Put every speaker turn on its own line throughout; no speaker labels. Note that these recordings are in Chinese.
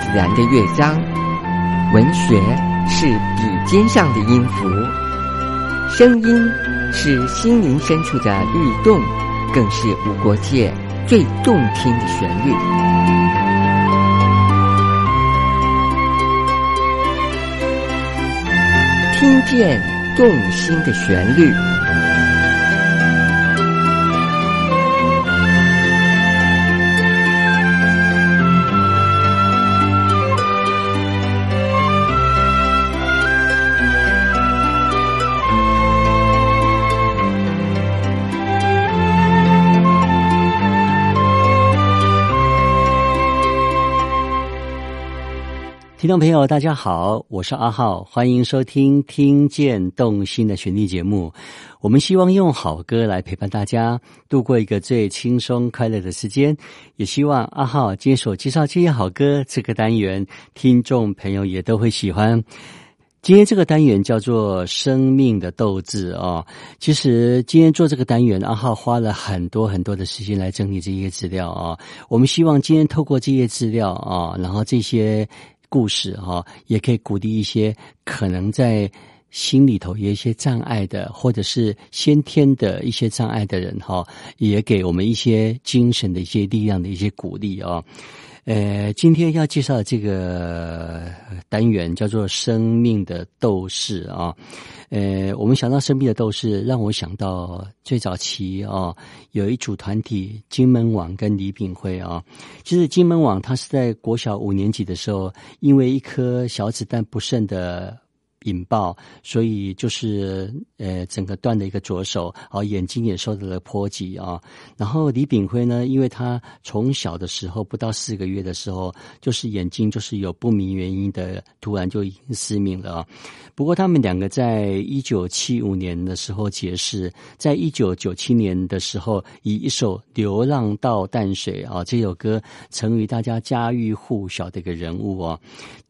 自然的乐章，文学是笔尖上的音符，声音是心灵深处的律动，更是无国界最动听的旋律。听见动心的旋律。
听众朋友，大家好，我是阿浩，欢迎收听《听见动心的旋律》节目。我们希望用好歌来陪伴大家度过一个最轻松快乐的时间，也希望阿浩今天所介绍这些好歌这个单元，听众朋友也都会喜欢。今天这个单元叫做“生命的斗志”哦。其实今天做这个单元，阿浩花了很多很多的时间来整理这些资料啊。我们希望今天透过这些资料啊，然后这些。故事哈，也可以鼓励一些可能在心里头有一些障碍的，或者是先天的一些障碍的人哈，也给我们一些精神的一些力量的一些鼓励啊。呃，今天要介绍的这个单元叫做“生命的斗士”啊。呃，我们想到生命的斗士，让我想到最早期啊，有一组团体金门网跟李炳辉啊。其实金门网他是在国小五年级的时候，因为一颗小子弹不慎的。引爆，所以就是呃，整个断了一个左手，啊，眼睛也受到了波及啊。然后李炳辉呢，因为他从小的时候不到四个月的时候，就是眼睛就是有不明原因的突然就已经失明了啊。不过他们两个在一九七五年的时候结识，在一九九七年的时候，以一首《流浪到淡水》啊这首歌，成为大家家喻户晓的一个人物啊。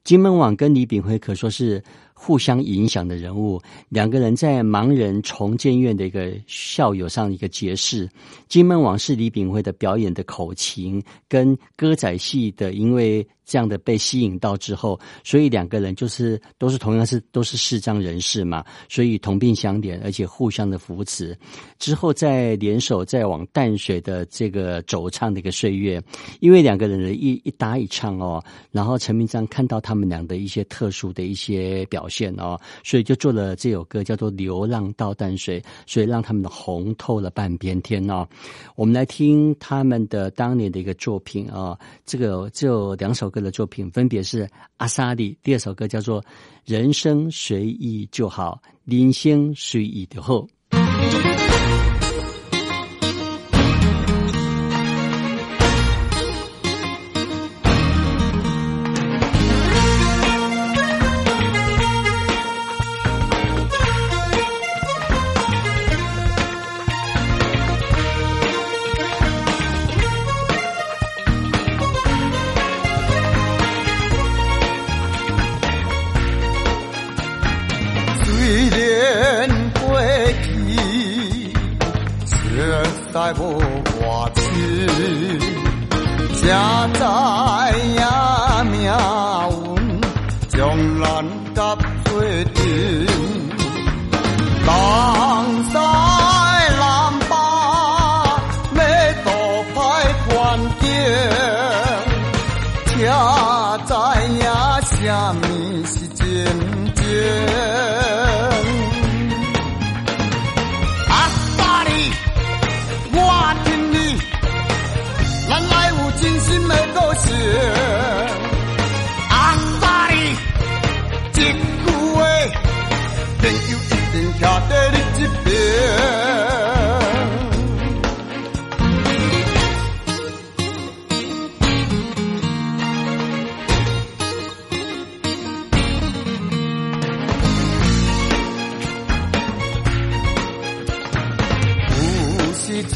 金门网跟李炳辉可说是。互相影响的人物，两个人在盲人重建院的一个校友上一个结识。金门往事李炳辉的表演的口琴跟歌仔戏的，因为。这样的被吸引到之后，所以两个人就是都是同样是都是视障人士嘛，所以同病相怜，而且互相的扶持。之后再联手再往淡水的这个走唱的一个岁月，因为两个人的一一搭一唱哦，然后陈明章看到他们俩的一些特殊的一些表现哦，所以就做了这首歌叫做《流浪到淡水》，所以让他们的红透了半边天哦。我们来听他们的当年的一个作品啊，这个就两首。歌的作品分别是阿萨里，第二首歌叫做《人生随意就好》，人生随意就好。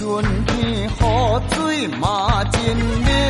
春天河水马见面。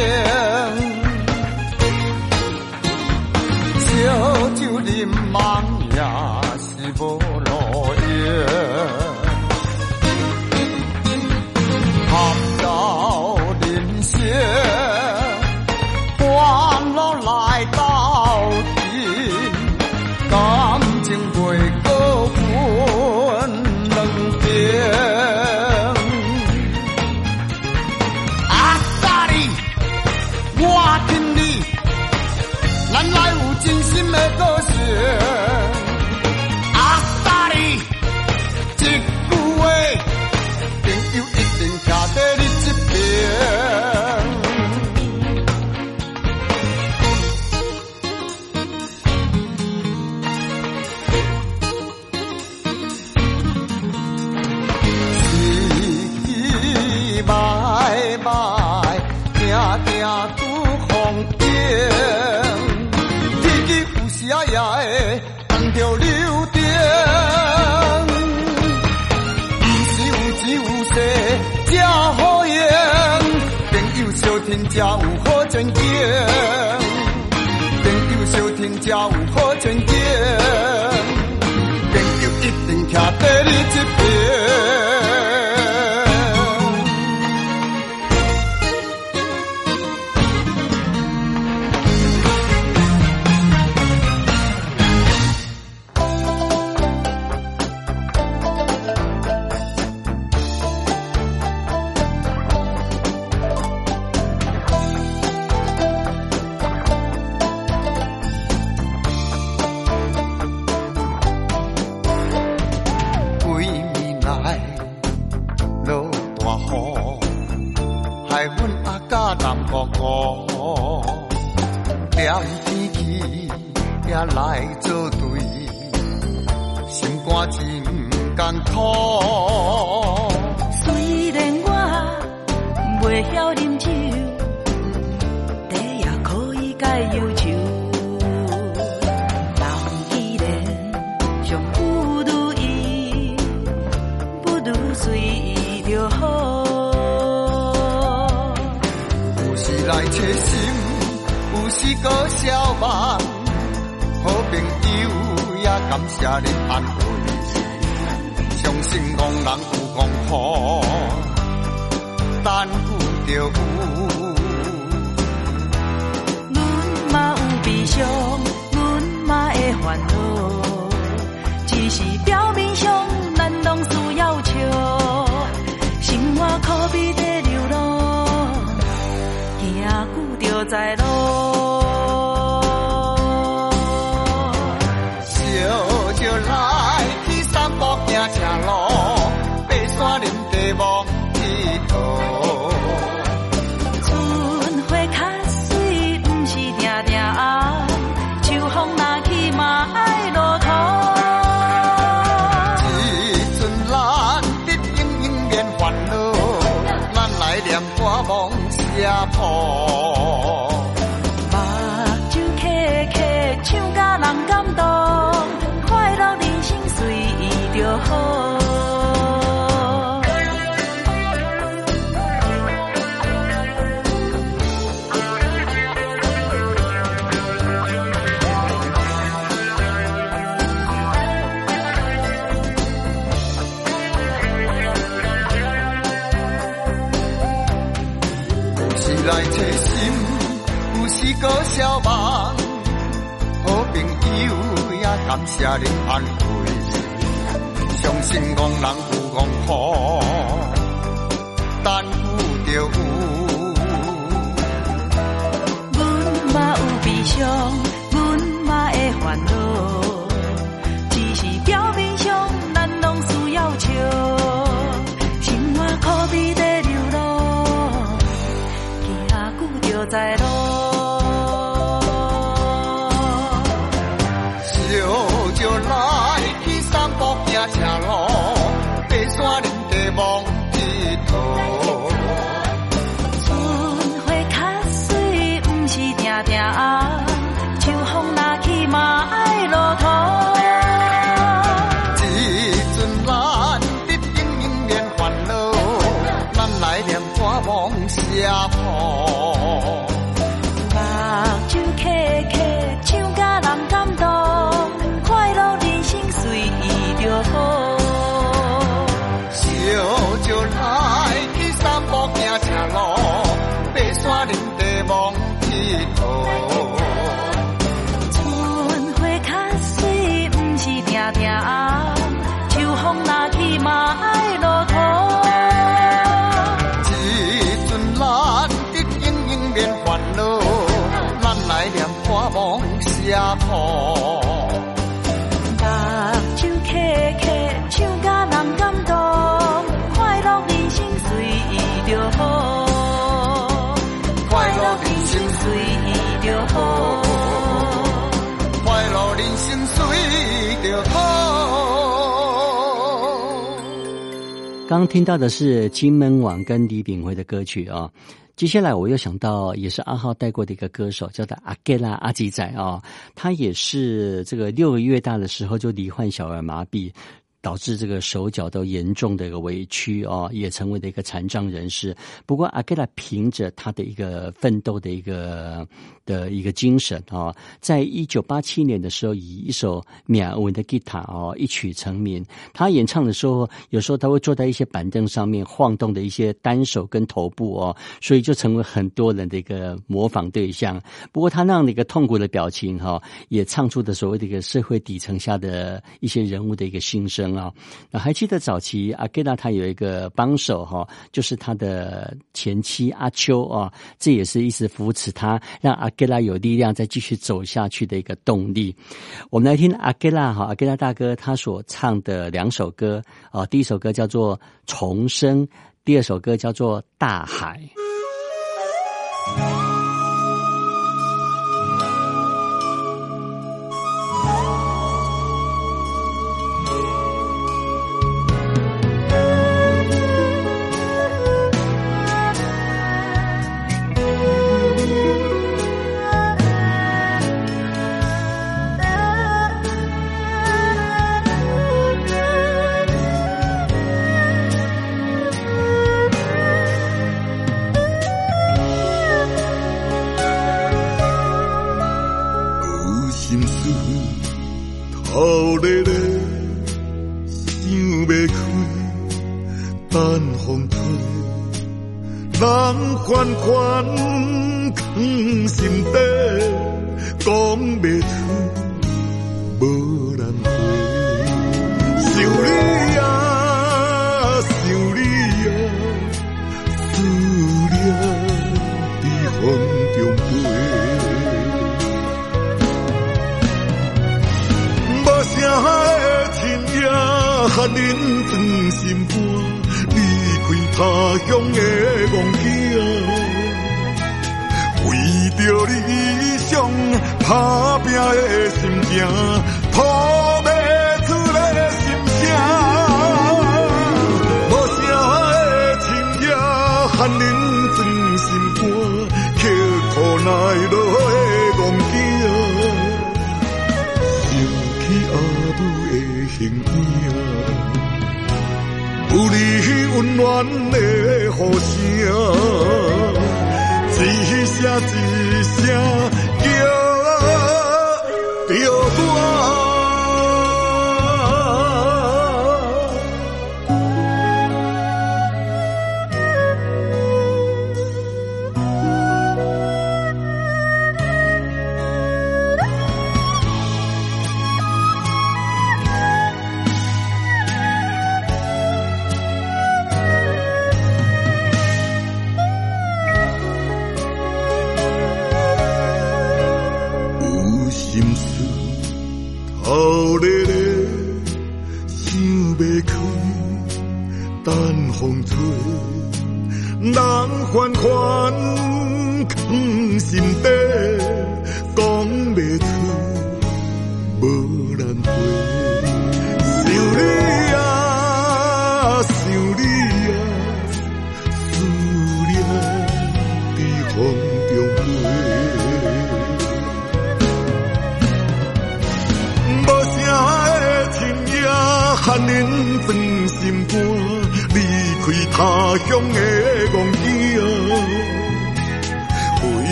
在路。
谢恁安慰，相信憨人
刚听到的是金门网跟李炳辉的歌曲啊，接下来我又想到也是阿浩带过的一个歌手，叫做阿盖拉阿吉仔啊，他也是这个六个月大的时候就罹患小儿麻痹。导致这个手脚都严重的一个委屈哦，也成为了一个残障人士。不过阿盖拉凭着他的一个奋斗的一个的一个精神啊，在一九八七年的时候，以一首缅文的吉他哦一曲成名。他演唱的时候，有时候他会坐在一些板凳上面晃动的一些单手跟头部哦，所以就成为很多人的一个模仿对象。不过他那样的一个痛苦的表情哈，也唱出的所谓的一个社会底层下的一些人物的一个心声啊。那还记得早期阿盖拉他有一个帮手哈，就是他的前妻阿秋啊，这也是一直扶持他，让阿盖拉有力量再继续走下去的一个动力。我们来听阿盖拉哈，阿盖拉大哥他所唱的两首歌啊，第一首歌叫做《重生》，第二首歌叫做《大海》。
等风吹，人款款藏心底，讲袂出，无人回。想你啊，想你啊，思念在风中飞。无声的亲也含恁真心肝，他乡的梦境，为着理想打拼的心情，吐不出的心声。无声的亲也含恁真心肝，刻苦耐劳的梦境。想起阿母的形影，有你温暖的呼声，一声一声叫着我。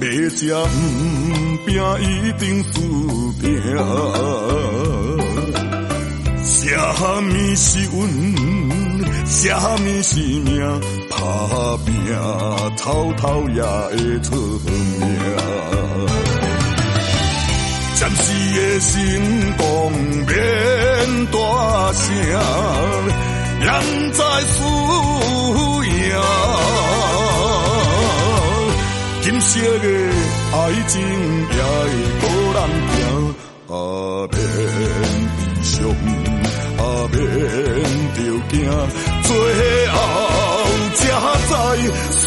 要吃不拼，一定输拼。什么是运？什么是命？打拼，偷偷也会出名。暂时的成功免大声。人在输赢，今生的爱情也会孤人行，啊免悲伤，啊免着惊，最后才知输。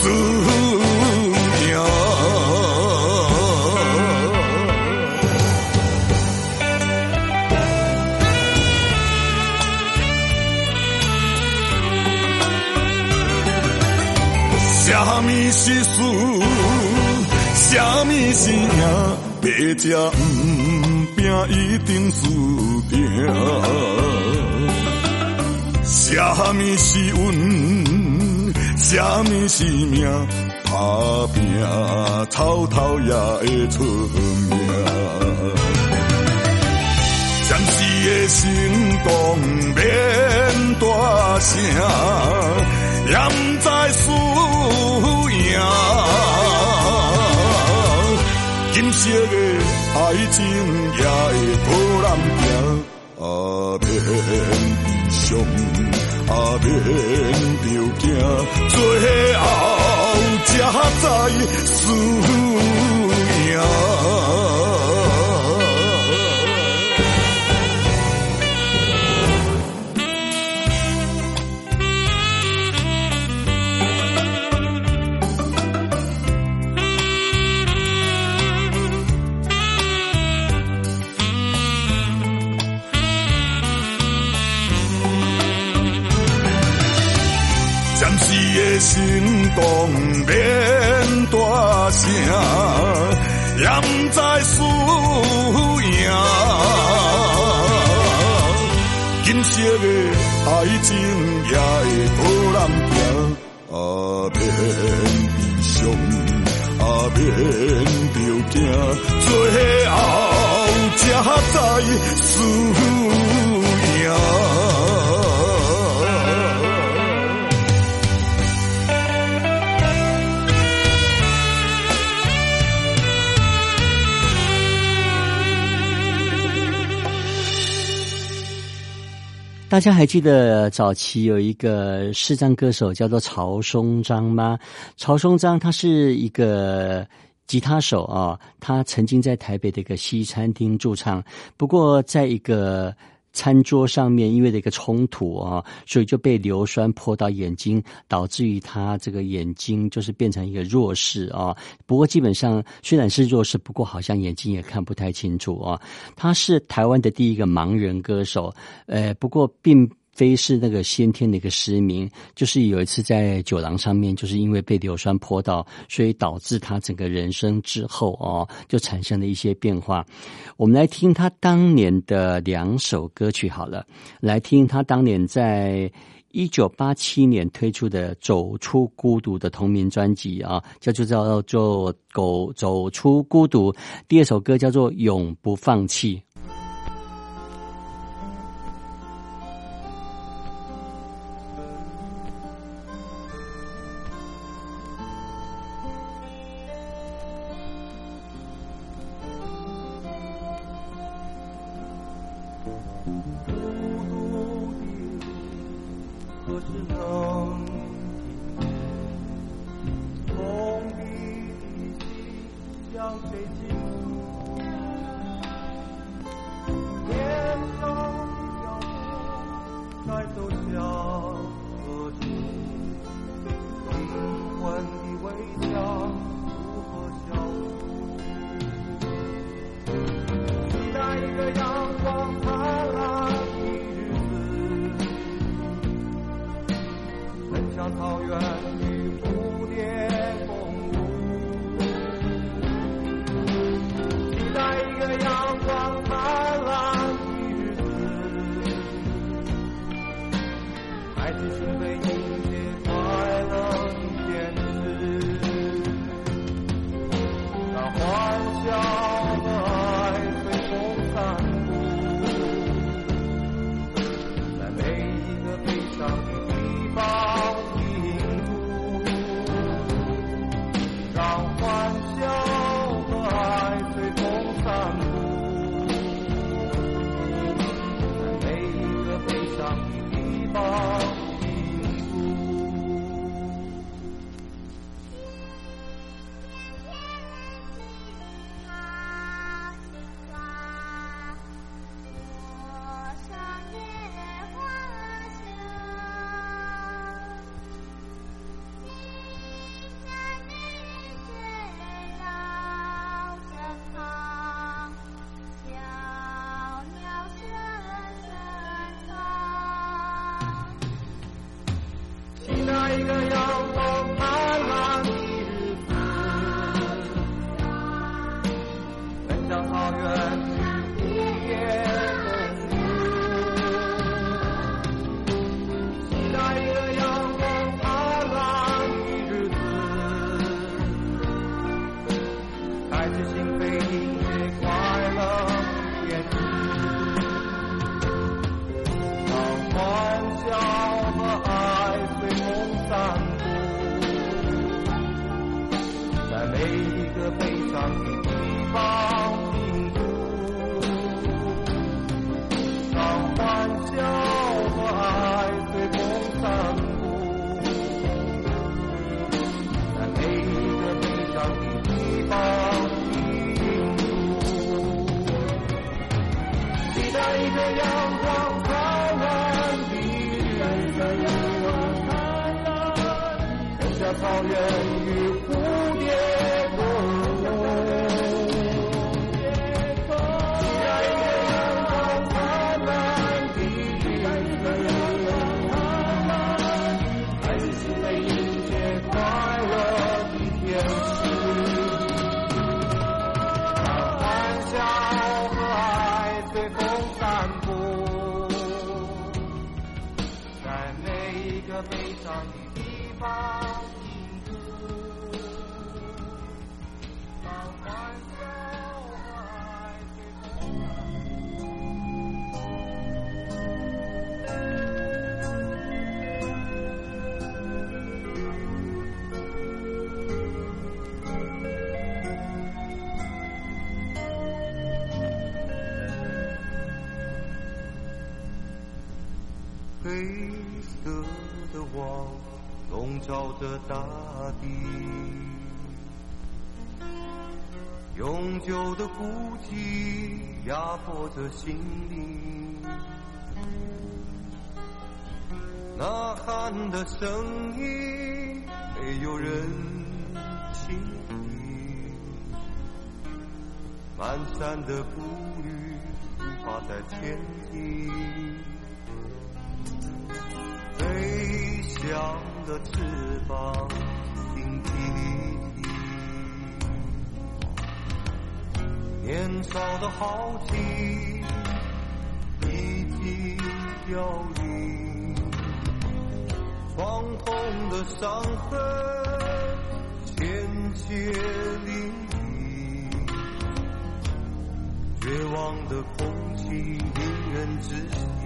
什么是事？什么是命？要吃不拼，一定输定。什么是运？什么是命？打拼，草头也会出名。暂时的成功免大声。也不知输赢，金色的爱情也会波浪行，啊免悲伤，啊免着惊，最后才知输赢。也不知输赢。今生的爱情也会波浪行，啊免悲伤，啊免着惊，最后才知输赢。
大家还记得早期有一个视障歌手叫做曹松章吗？曹松章他是一个吉他手啊，他曾经在台北的一个西餐厅驻唱，不过在一个。餐桌上面因为的一个冲突啊，所以就被硫酸泼到眼睛，导致于他这个眼睛就是变成一个弱视啊。不过基本上虽然是弱视，不过好像眼睛也看不太清楚啊。他是台湾的第一个盲人歌手，呃，不过并。非是那个先天的一个失明，就是有一次在酒廊上面，就是因为被硫酸泼到，所以导致他整个人生之后哦，就产生了一些变化。我们来听他当年的两首歌曲好了，来听他当年在一九八七年推出的《走出孤独》的同名专辑啊，叫做叫做《狗走出孤独》，第二首歌叫做《永不放弃》。
Amen. 心被你乐快乐填满当欢笑和爱随风散步在每一个悲伤的地方 yeah. 黑色的网笼罩着大地，永久的孤寂压迫着心灵。呐喊的声音没有人倾听，漫山的步履无法再前进。一样的翅膀，挺起年少的豪情，已经凋零，创痛的伤痕，鲜血淋漓，绝望的空气，令人窒息。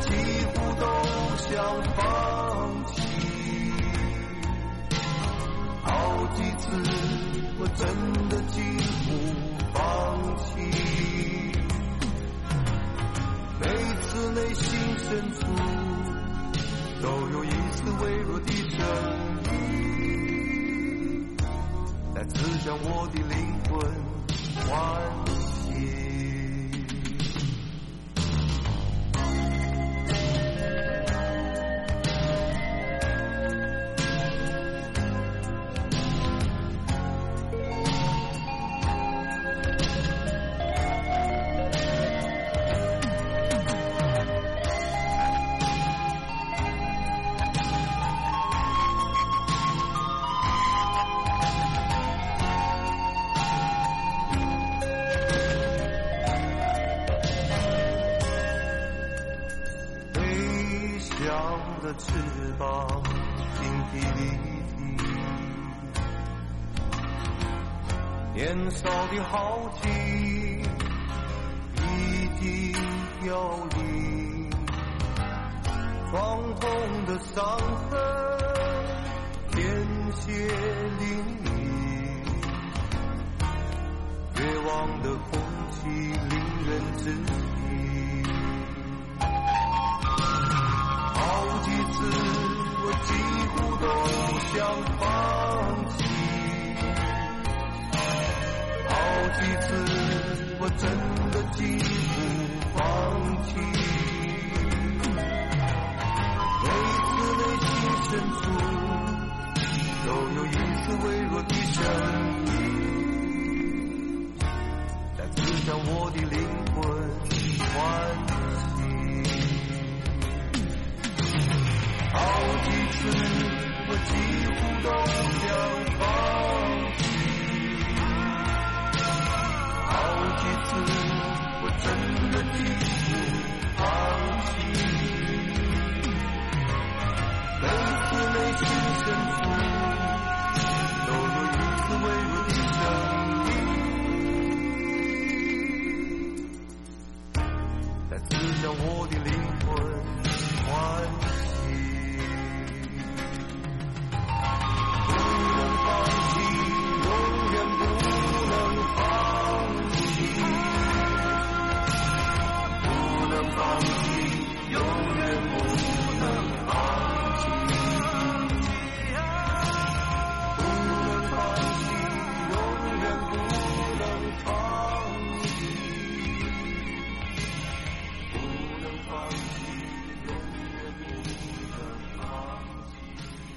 几乎都想放弃。好几次，我真的几乎放弃。每次内心深处都有一丝微弱的声音，在刺向我的灵魂好气几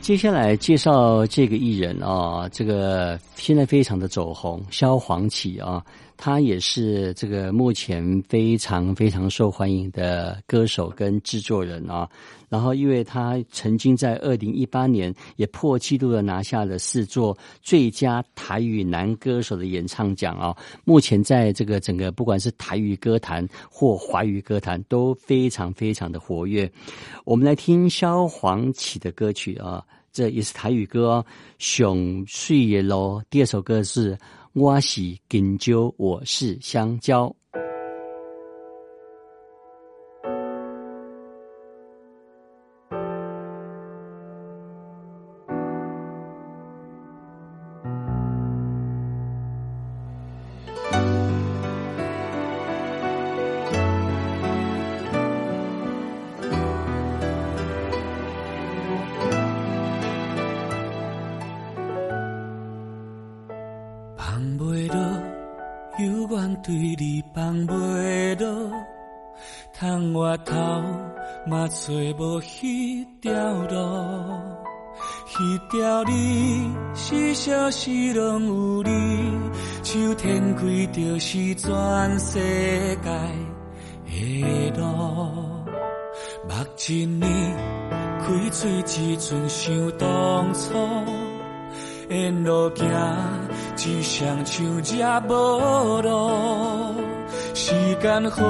接下来介绍这个艺人啊，这个现在非常的走红，萧煌奇啊，他也是这个目前非常非常受欢迎的歌手跟制作人啊。然后，因为他曾经在二零一八年也破纪录的拿下了四座最佳台语男歌手的演唱奖啊。目前在这个整个不管是台语歌坛或华语歌坛都非常非常的活跃。我们来听萧煌奇的歌曲啊。这也是台语歌哦，《熊睡也咯》。第二首歌是《我是香蕉，我是香蕉》。
阵想当初，沿路行，只像手也无路。时间好，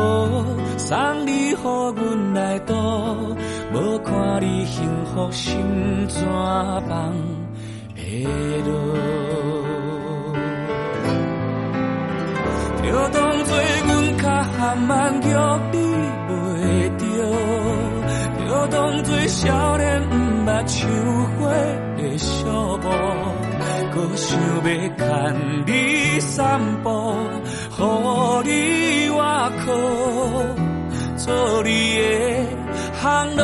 送你予阮来度，无看你幸福心怎放会落？就当作阮较慢叫你袂着，就当作少年。目睭花的小步，搁想要牵你散步，予你我靠，做你的行路。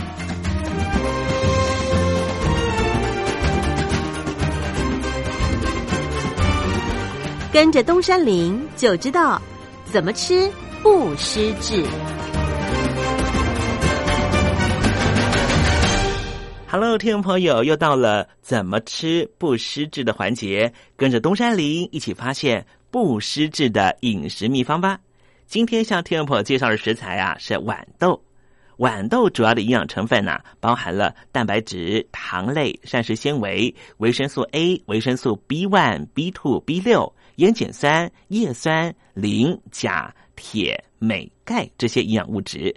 跟着东山林就知道怎么吃不失智。
Hello，听众朋友，又到了怎么吃不失智的环节，跟着东山林一起发现不失智的饮食秘方吧。今天向听众朋友介绍的食材啊是豌豆。豌豆主要的营养成分呢、包含了蛋白质、糖类、膳食纤维、维生素 A、维生素 B one、B two、B 六、盐碱酸、叶酸、磷、钾、铁、镁、钙这些营养物质。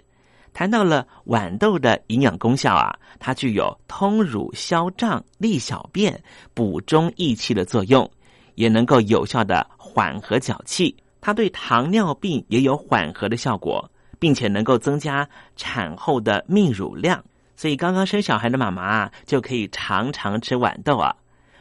谈到了豌豆的营养功效啊，它具有通乳、消胀、利小便、补中益气的作用，也能够有效的缓和脚气。它对糖尿病也有缓和的效果，并且能够增加产后的泌乳量。所以，刚刚生小孩的妈妈啊，就可以常常吃豌豆啊。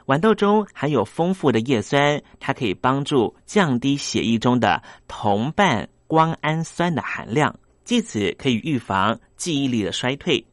豌豆中含有丰富的叶酸，它可以帮助降低血液中的同伴胱氨酸的含量。借此可以预防记忆力的衰退。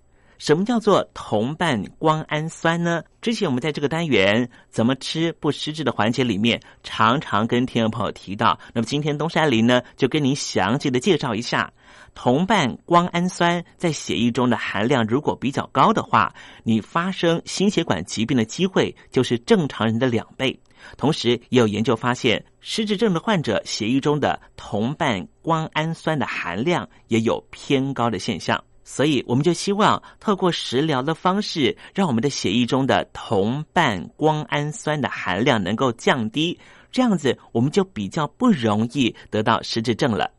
什么叫做同伴胱氨酸呢？之前我们在这个单元怎么吃不失智的环节里面，常常跟听众朋友提到。那么今天东山林呢，就跟您详细的介绍一下，同伴胱氨酸在血液中的含量如果比较高的话，你发生心血管疾病的机会就是正常人的两倍。同时，也有研究发现，失智症的患者血液中的同伴胱氨酸的含量也有偏高的现象。所以，我们就希望透过食疗的方式，让我们的血液中的同伴胱氨酸的含量能够降低，这样子我们就比较不容易得到失智症了。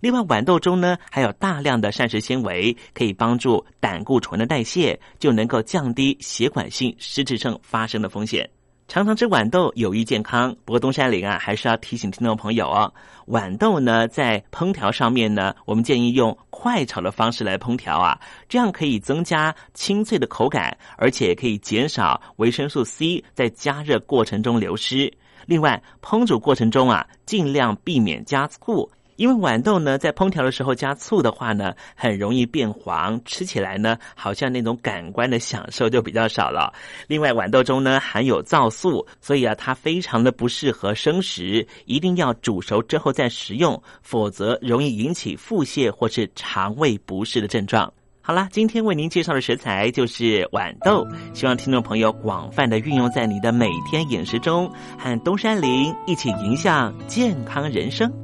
另外，豌豆中呢还有大量的膳食纤维，可以帮助胆固醇的代谢，就能够降低血管性失智症发生的风险。常常吃豌豆有益健康，不过东山林啊还是要提醒听众朋友哦，豌豆呢在烹调上面呢，我们建议用快炒的方式来烹调啊，这样可以增加清脆的口感，而且可以减少维生素 C 在加热过程中流失。另外，烹煮过程中啊，尽量避免加醋。因为豌豆呢，在烹调的时候加醋的话呢，很容易变黄，吃起来呢，好像那种感官的享受就比较少了。另外，豌豆中呢含有皂素，所以啊，它非常的不适合生食，一定要煮熟之后再食用，否则容易引起腹泻或是肠胃不适的症状。好啦，今天为您介绍的食材就是豌豆，希望听众朋友广泛的运用在你的每天饮食中，和东山林一起迎向健康人生。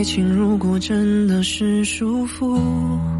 爱情如果真的是束缚。